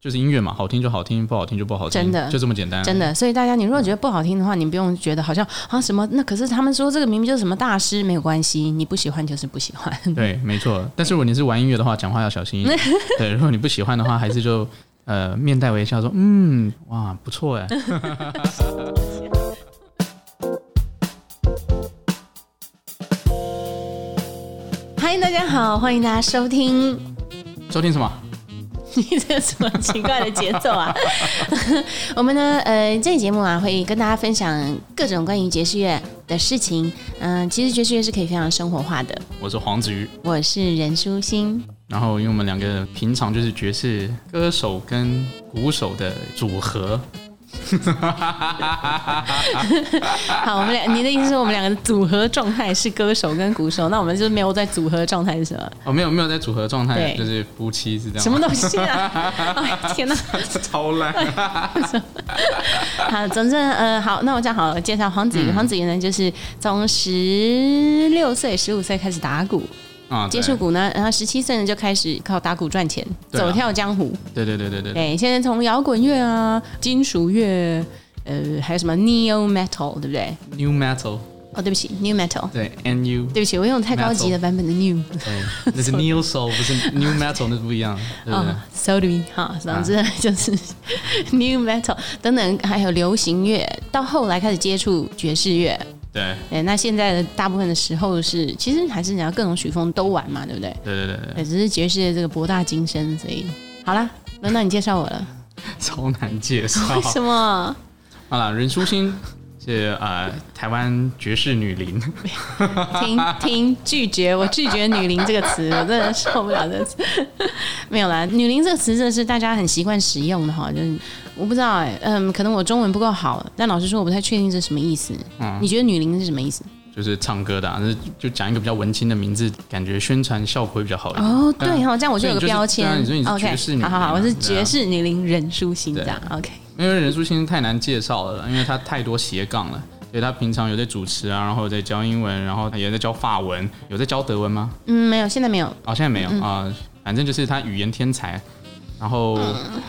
就是音乐嘛，好听就好听，不好听就不好听，真的就这么简单。真的，所以大家，你如果觉得不好听的话，你不用觉得好像啊什么，那可是他们说这个明明就是什么大师，没有关系，你不喜欢就是不喜欢。对，没错。但是如果你是玩音乐的话，讲话要小心一点。对，如果你不喜欢的话，还是就呃面带微笑说，嗯，哇，不错哎。嗨，大家好，欢迎大家收听。收听什么？你这什么奇怪的节奏啊？我们呢，呃，这期节目啊，会跟大家分享各种关于爵士乐的事情。嗯、呃，其实爵士乐是可以非常生活化的。我是黄子瑜，我是任舒欣。然后，因为我们两个平常就是爵士歌手跟鼓手的组合。好，我们俩，你的意思是我们两个的组合状态是歌手跟鼓手，那我们就是没有在组合状态是什么？哦，没有没有在组合状态，就是夫妻是这样。什么东西啊？哎，天哪，超烂。好，总之呃，好，那我讲好了，介绍黄子瑜。黄子瑜呢，就是从十六岁、十五岁开始打鼓。啊，接触鼓呢，然后十七岁呢就开始靠打鼓赚钱，走跳江湖。对对对对对。对，现在从摇滚乐啊、金属乐，呃，还有什么 Neo Metal，对不对？New Metal。哦，对不起，New Metal。对，NU。对不起，我用太高级的版本的 New。对，那是 Neo Soul，不是 New Metal，那是不一样。哦，So do we？哈，总之就是 New Metal 等等，还有流行乐，到后来开始接触爵士乐。对，哎，那现在的大部分的时候是，其实还是你要各种曲风都玩嘛，对不对？对对对对，对，只是爵士的这个博大精深，所以好了，轮到你介绍我了，超难介绍，为什么？好了，任书欣。是呃，台湾爵士女伶，听听拒绝，我拒绝“女伶”这个词，我真的受不了这个词。没有啦，“女伶”这个词真的是大家很习惯使用的哈，就是我不知道哎，嗯，可能我中文不够好，但老实说，我不太确定这是什么意思。嗯，你觉得“女伶”是什么意思？就是唱歌的，啊，就讲一个比较文青的名字，感觉宣传效果会比较好一点。哦，对哈，这样我就有个标签。你说你是爵士女伶，好好好，我是爵士女伶任书欣这样。OK。因为任书欣太难介绍了，因为她太多斜杠了。所以他平常有在主持啊，然后有在教英文，然后他也在教法文，有在教德文吗？嗯，没有，现在没有。哦，现在没有啊、嗯呃，反正就是他语言天才。然后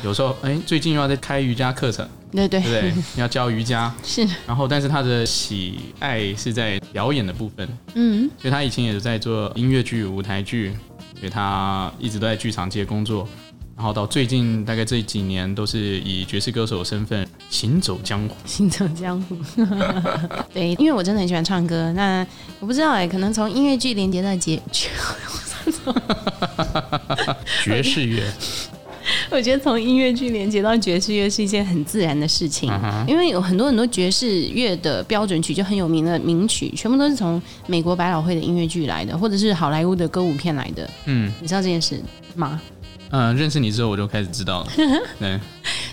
有时候，哎，最近又要在开瑜伽课程，对对对，对，要教瑜伽。是。然后，但是他的喜爱是在表演的部分。嗯。所以他以前也是在做音乐剧、舞台剧，所以他一直都在剧场界工作。然后到最近大概这几年都是以爵士歌手的身份行走江湖，行走江湖。对，因为我真的很喜欢唱歌。那我不知道哎，可能从音乐剧连接到爵 爵士乐。我觉得从音乐剧连接到爵士乐是一件很自然的事情，因为有很多很多爵士乐的标准曲就很有名的名曲，全部都是从美国百老汇的音乐剧来的，或者是好莱坞的歌舞片来的。嗯，你知道这件事吗？嗯，认识你之后我就开始知道了。对，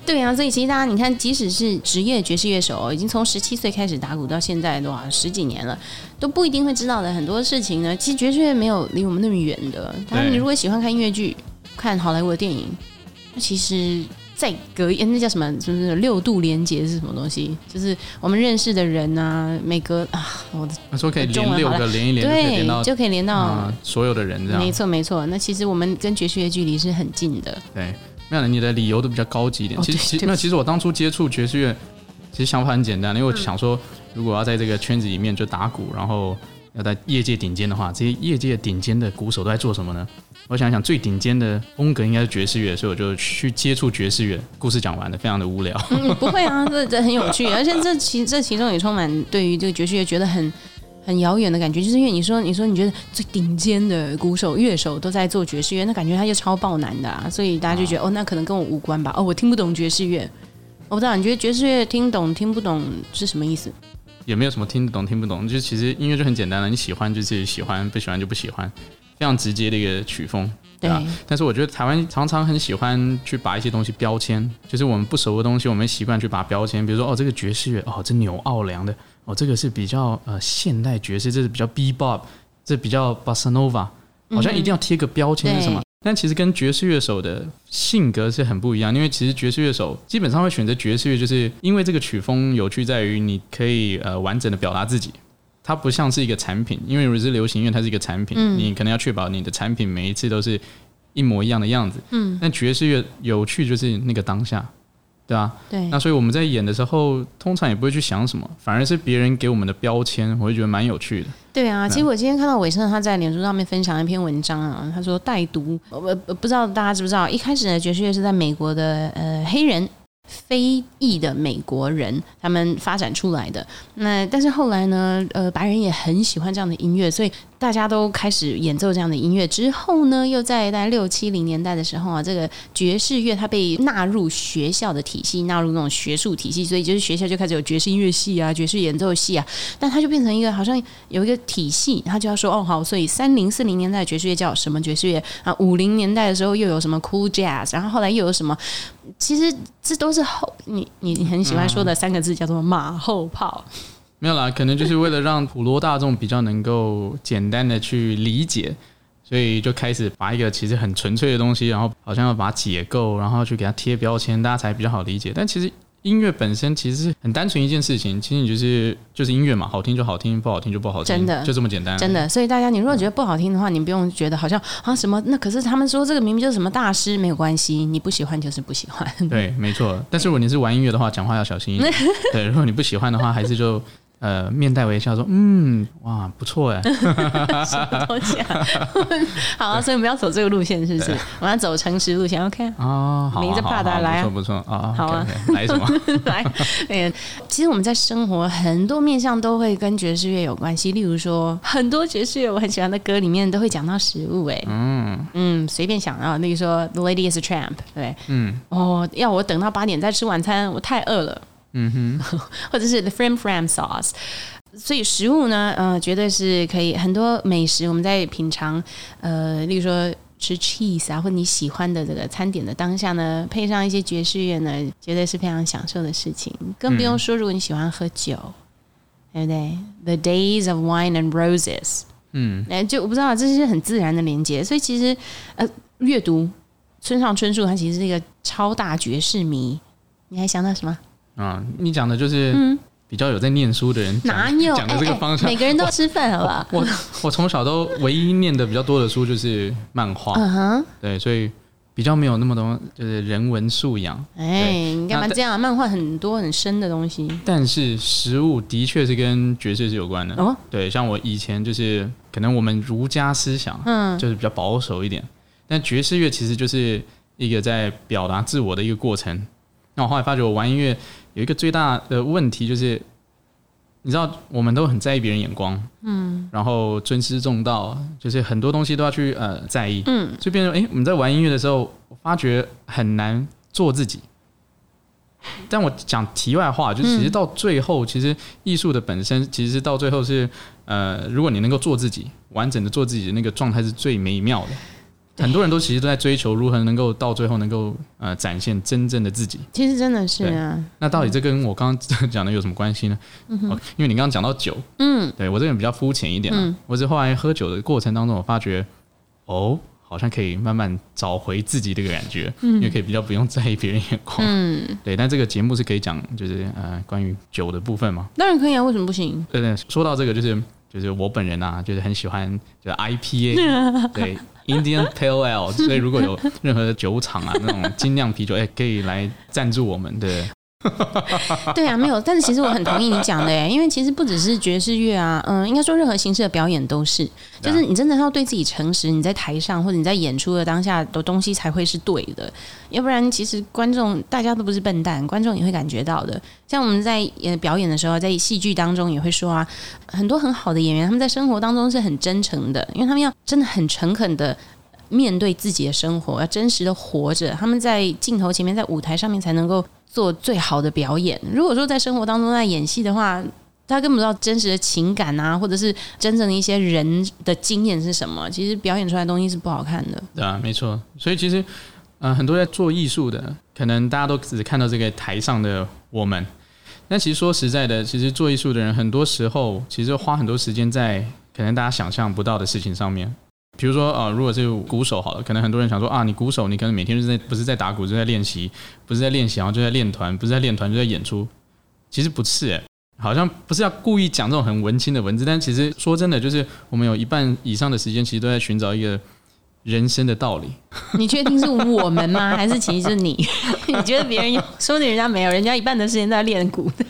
对啊，所以其实大家你看，即使是职业爵士乐手，已经从十七岁开始打鼓到现在，哇，十几年了，都不一定会知道的很多事情呢。其实爵士乐没有离我们那么远的。当然，你如果喜欢看音乐剧、看好莱坞的电影，那其实。在隔一，那叫什么？就是六度连结是什么东西？就是我们认识的人啊，每隔啊，我的说可以连六个，连一连对，就可以连到、嗯、所有的人这样。没错没错，那其实我们跟爵士乐距离是很近的。对，没有你的理由都比较高级一点。哦、其实其实那其实我当初接触爵士乐，其实想法很简单，因为我想说，如果要在这个圈子里面就打鼓，然后要在业界顶尖的话，这些业界顶尖的鼓手都在做什么呢？我想想，最顶尖的风格应该是爵士乐，所以我就去接触爵士乐。故事讲完了，非常的无聊。嗯，不会啊，这这很有趣，而且这其这其中也充满对于这个爵士乐觉得很很遥远的感觉，就是因为你说你说你觉得最顶尖的鼓手乐手都在做爵士乐，那感觉他就超爆难的啊，所以大家就觉得、啊、哦，那可能跟我无关吧？哦，我听不懂爵士乐，我不知道你觉得爵士乐听懂听不懂是什么意思？也没有什么听得懂听不懂，就其实音乐就很简单了，你喜欢就自己喜欢，不喜欢就不喜欢。非常直接的一个曲风，对吧？但是我觉得台湾常常很喜欢去把一些东西标签，就是我们不熟的东西，我们习惯去把标签。比如说，哦，这个爵士乐，哦，这纽奥良的，哦，这个是比较呃现代爵士，这是比较 bebop，这比较 bossa nova，好像一定要贴个标签是什么？嗯、但其实跟爵士乐手的性格是很不一样，因为其实爵士乐手基本上会选择爵士乐，就是因为这个曲风有趣在于你可以呃完整的表达自己。它不像是一个产品，因为如果是流行音乐，它是一个产品，嗯、你可能要确保你的产品每一次都是一模一样的样子。嗯，但爵士乐有趣就是那个当下，对啊？对。那所以我们在演的时候，通常也不会去想什么，反而是别人给我们的标签，我会觉得蛮有趣的。对啊，其实我今天看到伟盛他在脸书上面分享一篇文章啊，他说带毒，我不知道大家知不知道，一开始呢爵士乐是在美国的呃黑人。非裔的美国人，他们发展出来的。那但是后来呢，呃，白人也很喜欢这样的音乐，所以。大家都开始演奏这样的音乐之后呢，又在大概六七零年代的时候啊，这个爵士乐它被纳入学校的体系，纳入那种学术体系，所以就是学校就开始有爵士音乐系啊、爵士演奏系啊。但它就变成一个好像有一个体系，他就要说哦好，所以三零四零年代爵士乐叫什么爵士乐啊？五零年代的时候又有什么 cool jazz，然后后来又有什么？其实这都是后你你很喜欢说的三个字叫做马后炮。没有啦，可能就是为了让普罗大众比较能够简单的去理解，所以就开始把一个其实很纯粹的东西，然后好像要把它解构，然后去给它贴标签，大家才比较好理解。但其实音乐本身其实是很单纯一件事情，其实你就是就是音乐嘛，好听就好听，不好听就不好听，真的就这么简单。真的，所以大家你如果觉得不好听的话，你不用觉得好像啊什么，那可是他们说这个明明就是什么大师，没有关系，你不喜欢就是不喜欢。对，没错。但是如果你是玩音乐的话，讲话要小心一点。对，如果你不喜欢的话，还是就。呃，面带微笑说：“嗯，哇，不错哎。”什么都讲。好、啊，所以我们要走这个路线，是不是？我们要走诚实路线，OK？哦，好，明着怕的来啊，不错不错啊，好啊，来什么？来，嗯，其实我们在生活很多面向都会跟爵士乐有关系，例如说，很多爵士乐我很喜欢的歌里面都会讲到食物，哎，嗯嗯，随便想啊，例如说《The Lady Is a Tramp》，对，嗯，哦，要我等到八点再吃晚餐，我太饿了。嗯哼，或者是 the Frame Fram sauce，所以食物呢，呃，绝对是可以很多美食。我们在品尝，呃，例如说吃 cheese 啊，或你喜欢的这个餐点的当下呢，配上一些爵士乐呢，绝对是非常享受的事情。更不用说，如果你喜欢喝酒，嗯、对不对？The days of wine and roses，嗯，哎，就我不知道，这是很自然的连接。所以其实，呃，阅读村上春树，他其实是一个超大爵士迷。你还想到什么？啊，你讲的就是比较有在念书的人、嗯、哪有 讲的这个方向、每个人都吃饭，好吧？我我从小都唯一念的比较多的书就是漫画，嗯哼，对，所以比较没有那么多就是人文素养。哎、欸，你干嘛这样？漫画很多很深的东西。但是食物的确是跟爵士是有关的。哦，对，像我以前就是可能我们儒家思想，嗯，就是比较保守一点，但爵士乐其实就是一个在表达自我的一个过程。那我后来发觉，我玩音乐有一个最大的问题，就是你知道，我们都很在意别人眼光，嗯，然后尊师重道，就是很多东西都要去呃在意，嗯，就变成哎，我们在玩音乐的时候，我发觉很难做自己。但我讲题外话，就是其实到最后，其实艺术的本身，其实到最后是呃，如果你能够做自己，完整的做自己的那个状态是最美妙的。很多人都其实都在追求如何能够到最后能够呃展现真正的自己。其实真的是啊。那到底这跟我刚刚讲的有什么关系呢？嗯哼。因为你刚刚讲到酒，嗯，对我这个人比较肤浅一点嘛。嗯。我是后来喝酒的过程当中，我发觉哦，好像可以慢慢找回自己这个感觉，嗯，因为可以比较不用在意别人眼光。嗯。对，但这个节目是可以讲就是呃关于酒的部分吗？当然可以啊，为什么不行？对对，说到这个就是就是我本人啊，就是很喜欢就是 IPA，对。Indian Pale Ale，所以如果有任何的酒厂啊，那种精酿啤酒，哎、欸，可以来赞助我们的。对啊，没有，但是其实我很同意你讲的哎，因为其实不只是爵士乐啊，嗯，应该说任何形式的表演都是，就是你真的要对自己诚实，你在台上或者你在演出的当下的东西才会是对的，要不然其实观众大家都不是笨蛋，观众也会感觉到的。像我们在演表演的时候，在戏剧当中也会说啊，很多很好的演员他们在生活当中是很真诚的，因为他们要真的很诚恳的面对自己的生活，要真实的活着，他们在镜头前面，在舞台上面才能够。做最好的表演。如果说在生活当中在演戏的话，他根本不知道真实的情感啊，或者是真正的一些人的经验是什么。其实表演出来的东西是不好看的。对啊，没错。所以其实，呃，很多在做艺术的，可能大家都只看到这个台上的我们。但其实说实在的，其实做艺术的人，很多时候其实花很多时间在可能大家想象不到的事情上面。比如说啊、如果是鼓手好了，可能很多人想说啊，你鼓手，你可能每天就是在不是在打鼓，就在练习，不是在练习，然后就在练团，不是在练团就在演出。其实不是诶，好像不是要故意讲这种很文青的文字，但其实说真的，就是我们有一半以上的时间，其实都在寻找一个人生的道理。你确定是我们吗？还是其实是你？你觉得别人有？说不定人家没有，人家一半的时间在练鼓的。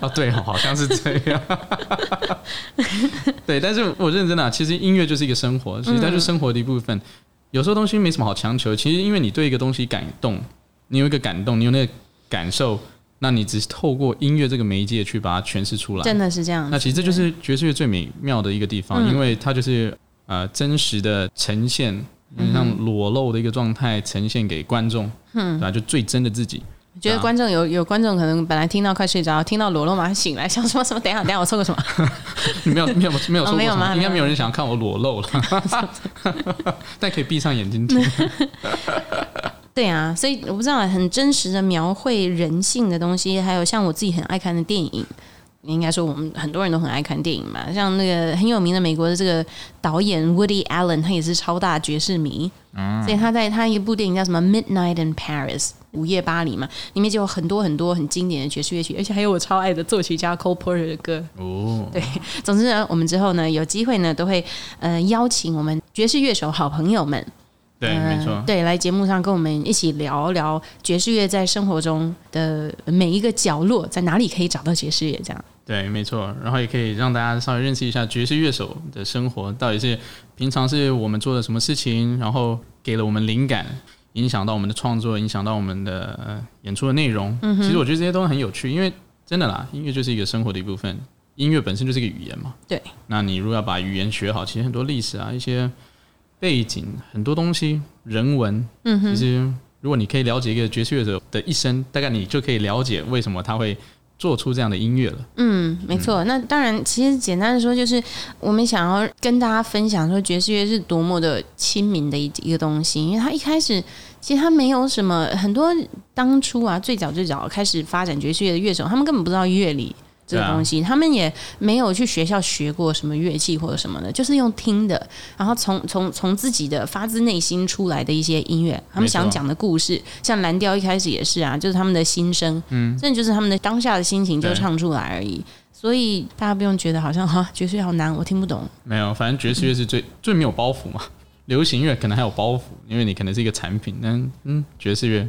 啊，对，好像是这样。对，但是我认真的、啊，其实音乐就是一个生活，其实它就是生活的一部分。嗯、有时候东西没什么好强求，其实因为你对一个东西感动，你有一个感动，你有那个感受，那你只是透过音乐这个媒介去把它诠释出来，真的是这样。那其实这就是爵士乐最美妙的一个地方，嗯、因为它就是呃真实的呈现，像裸露的一个状态呈现给观众，嗯，对吧？就最真的自己。觉得观众有有观众可能本来听到快睡着，听到裸露马上醒来，想说什么？等一下，等一下，我说个什么？没有没有没有说过什么？没有吗？应该没有人想要看我裸露了，但可以闭上眼睛听。对啊，所以我不知道很真实的描绘人性的东西，还有像我自己很爱看的电影。应该说，我们很多人都很爱看电影嘛，像那个很有名的美国的这个导演 Woody Allen，他也是超大爵士迷，嗯、所以他在他一部电影叫什么《Midnight in Paris》午夜巴黎嘛，里面就有很多很多很经典的爵士乐曲，而且还有我超爱的作曲家 Cole Porter 的歌。哦，对，总之呢，我们之后呢有机会呢都会呃邀请我们爵士乐手好朋友们。对，没错、呃。对，来节目上跟我们一起聊聊爵士乐在生活中的每一个角落，在哪里可以找到爵士乐？这样。对，没错。然后也可以让大家稍微认识一下爵士乐手的生活，到底是平常是我们做的什么事情，然后给了我们灵感，影响到我们的创作，影响到我们的、呃、演出的内容。嗯。其实我觉得这些都很有趣，因为真的啦，音乐就是一个生活的一部分，音乐本身就是一个语言嘛。对。那你如果要把语言学好，其实很多历史啊，一些。背景很多东西，人文，嗯哼，其实如果你可以了解一个爵士乐者的一生，大概你就可以了解为什么他会做出这样的音乐了。嗯，没错。那当然，其实简单的说，就是我们想要跟大家分享说，爵士乐是多么的亲民的一一个东西，因为他一开始其实他没有什么很多当初啊，最早最早开始发展爵士乐的乐手，他们根本不知道乐理。这个东西，他们也没有去学校学过什么乐器或者什么的，就是用听的，然后从从从自己的发自内心出来的一些音乐，他们想讲的故事，像蓝调一开始也是啊，就是他们的心声，嗯，这就是他们的当下的心情就唱出来而已。所以大家不用觉得好像哈爵士乐好难，我听不懂。没有，反正爵士乐是最、嗯、最没有包袱嘛。流行乐可能还有包袱，因为你可能是一个产品，但嗯，爵士乐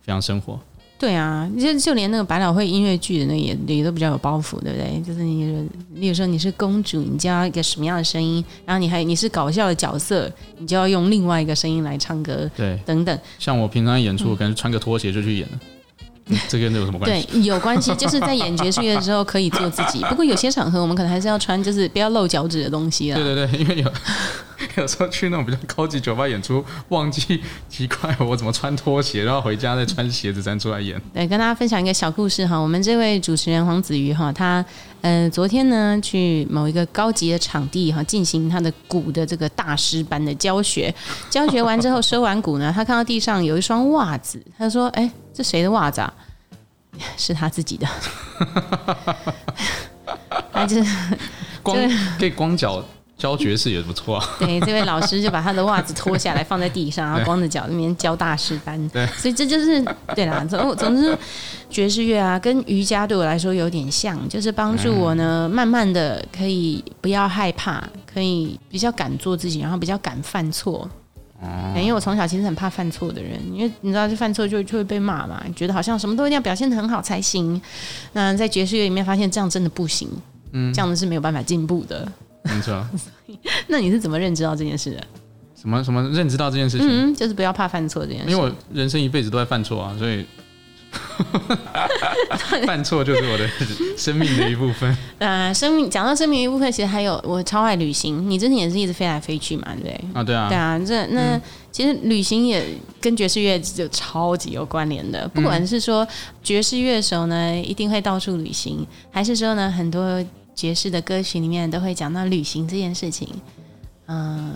非常生活。对啊，就就连那个百老汇音乐剧的那也也都比较有包袱，对不对？就是你，例如说你是公主，你就要一个什么样的声音，然后你还你是搞笑的角色，你就要用另外一个声音来唱歌，对，等等。像我平常演出，我可能穿个拖鞋就去演了。嗯这跟这有什么关系？对，有关系，就是在演爵士乐的时候可以做自己。不过有些场合我们可能还是要穿，就是不要露脚趾的东西啊。对对对，因为有 有时候去那种比较高级酒吧演出，忘记奇怪我怎么穿拖鞋，然后回家再穿鞋子再出来演。对，跟大家分享一个小故事哈。我们这位主持人黄子瑜哈，他呃昨天呢去某一个高级的场地哈进行他的鼓的这个大师班的教学。教学完之后 收完鼓呢，他看到地上有一双袜子，他说：“哎。”是谁的袜子啊？是他自己的。他就是光可以光脚教爵士也不错啊。对，这位老师就把他的袜子脱下来放在地上，然后光着脚那边教大师班。对，所以这就是对啦。总总之，爵士乐啊，跟瑜伽对我来说有点像，就是帮助我呢，慢慢的可以不要害怕，可以比较敢做自己，然后比较敢犯错。嗯，因为我从小其实很怕犯错的人，因为你知道，就犯错就就会被骂嘛，觉得好像什么都一定要表现的很好才行。那在爵士乐里面发现这样真的不行，嗯，这样子是没有办法进步的。没错。那你是怎么认知到这件事的？什么什么认知到这件事情？嗯，就是不要怕犯错这件事。因为我人生一辈子都在犯错啊，所以。犯错就是我的生命的一部分。呃，生命讲到生命的一部分，其实还有我超爱旅行。你之前也是一直飞来飞去嘛，对不对？啊，对啊，对啊。这那、嗯、其实旅行也跟爵士乐就超级有关联的。不管是说爵士乐手呢一定会到处旅行，还是说呢很多爵士的歌曲里面都会讲到旅行这件事情。嗯、呃，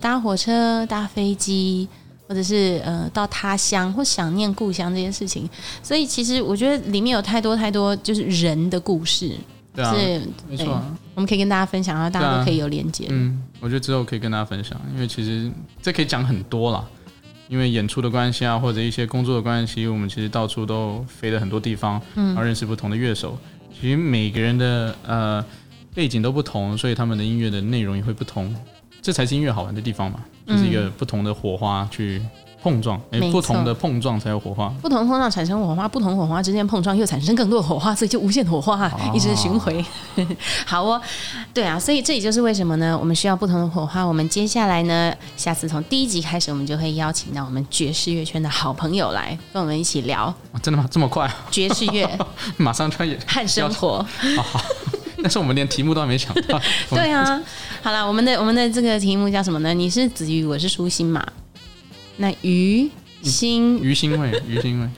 搭火车、搭飞机。或者是呃到他乡或想念故乡这件事情，所以其实我觉得里面有太多太多就是人的故事，对啊，是没错，我们可以跟大家分享，然后大家都可以有连接。嗯，我觉得之后可以跟大家分享，因为其实这可以讲很多啦，因为演出的关系啊，或者一些工作的关系，我们其实到处都飞了很多地方，嗯，然后认识不同的乐手。其实每个人的呃背景都不同，所以他们的音乐的内容也会不同。这才是音乐好玩的地方嘛，就是一个不同的火花去。碰撞，哎，不同的碰撞才有火花。不同的碰撞产生火花，不同火花之间碰撞又产生更多的火花，所以就无限火花，哦、一直循回。好哦，对啊，所以这也就是为什么呢？我们需要不同的火花。我们接下来呢，下次从第一集开始，我们就会邀请到我们爵士乐圈的好朋友来跟我们一起聊。真的吗？这么快？爵士乐，马上穿越和生活。好好，但是我们连题目都还没想到。对啊，好了，我们的我们的这个题目叫什么呢？你是子瑜，我是舒心嘛。那鱼心鱼心味，鱼心味，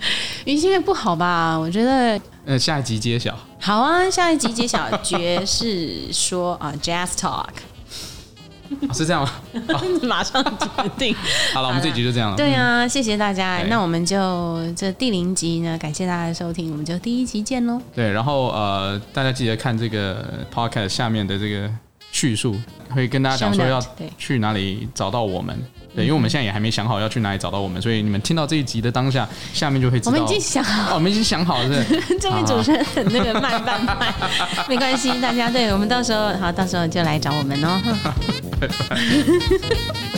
鱼心味不好吧？我觉得，呃，下一集揭晓。好啊，下一集揭晓 爵士说啊，Jazz Talk，是这样吗？马上决定。好了，我们这集就这样了。对啊，谢谢大家。那我们就这第零集呢，感谢大家的收听，我们就第一集见喽。对，然后呃，大家记得看这个 Podcast 下面的这个叙述，会跟大家讲说要去哪里找到我们。对，因为我们现在也还没想好要去哪里找到我们，所以你们听到这一集的当下，下面就会知道。我们已经想好，哦，我们已经想好了，是。这位主持人很那个慢半拍，没关系，大家对我们到时候好，到时候就来找我们哦。拜拜。